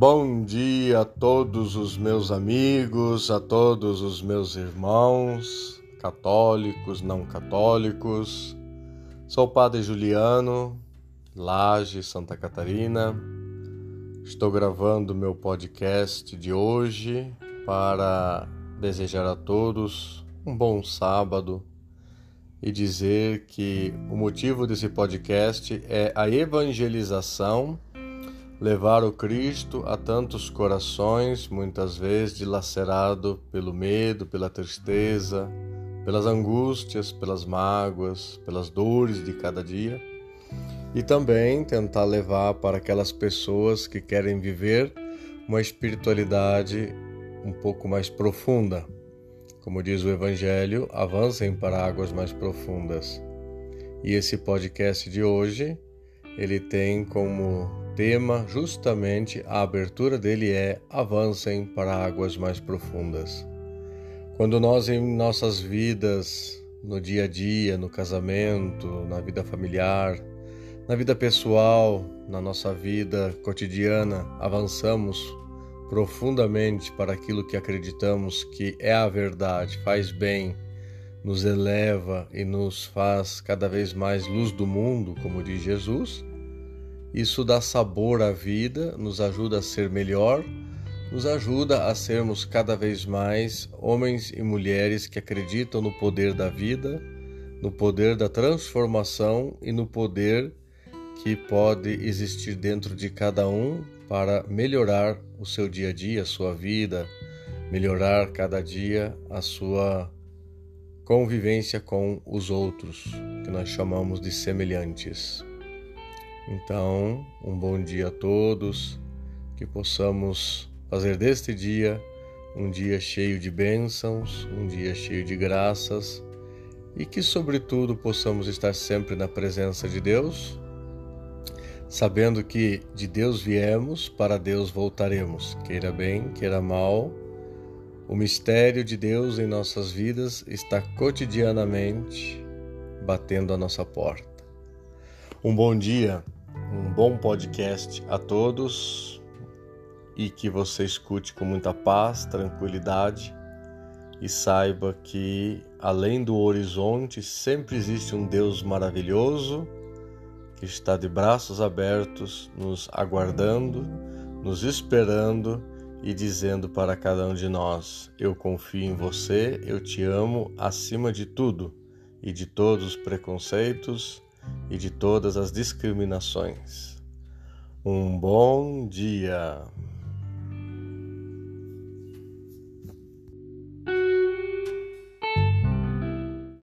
Bom dia a todos os meus amigos, a todos os meus irmãos, católicos, não católicos. Sou o Padre Juliano, Laje, Santa Catarina. Estou gravando meu podcast de hoje para desejar a todos um bom sábado e dizer que o motivo desse podcast é a evangelização levar o Cristo a tantos corações, muitas vezes dilacerado pelo medo, pela tristeza, pelas angústias, pelas mágoas, pelas dores de cada dia, e também tentar levar para aquelas pessoas que querem viver uma espiritualidade um pouco mais profunda. Como diz o Evangelho, avancem para águas mais profundas. E esse podcast de hoje, ele tem como tema, justamente a abertura dele é Avancem para águas mais profundas. Quando nós em nossas vidas, no dia a dia, no casamento, na vida familiar, na vida pessoal, na nossa vida cotidiana, avançamos profundamente para aquilo que acreditamos que é a verdade, faz bem, nos eleva e nos faz cada vez mais luz do mundo, como diz Jesus, isso dá sabor à vida, nos ajuda a ser melhor, nos ajuda a sermos cada vez mais homens e mulheres que acreditam no poder da vida, no poder da transformação e no poder que pode existir dentro de cada um para melhorar o seu dia a dia, a sua vida, melhorar cada dia a sua convivência com os outros, que nós chamamos de semelhantes. Então, um bom dia a todos, que possamos fazer deste dia um dia cheio de bênçãos, um dia cheio de graças e que, sobretudo, possamos estar sempre na presença de Deus, sabendo que de Deus viemos, para Deus voltaremos, queira bem, queira mal. O mistério de Deus em nossas vidas está cotidianamente batendo a nossa porta. Um bom dia um bom podcast a todos e que você escute com muita paz, tranquilidade e saiba que além do horizonte sempre existe um Deus maravilhoso que está de braços abertos, nos aguardando, nos esperando e dizendo para cada um de nós: Eu confio em você, eu te amo acima de tudo e de todos os preconceitos e de todas as discriminações. Um bom dia.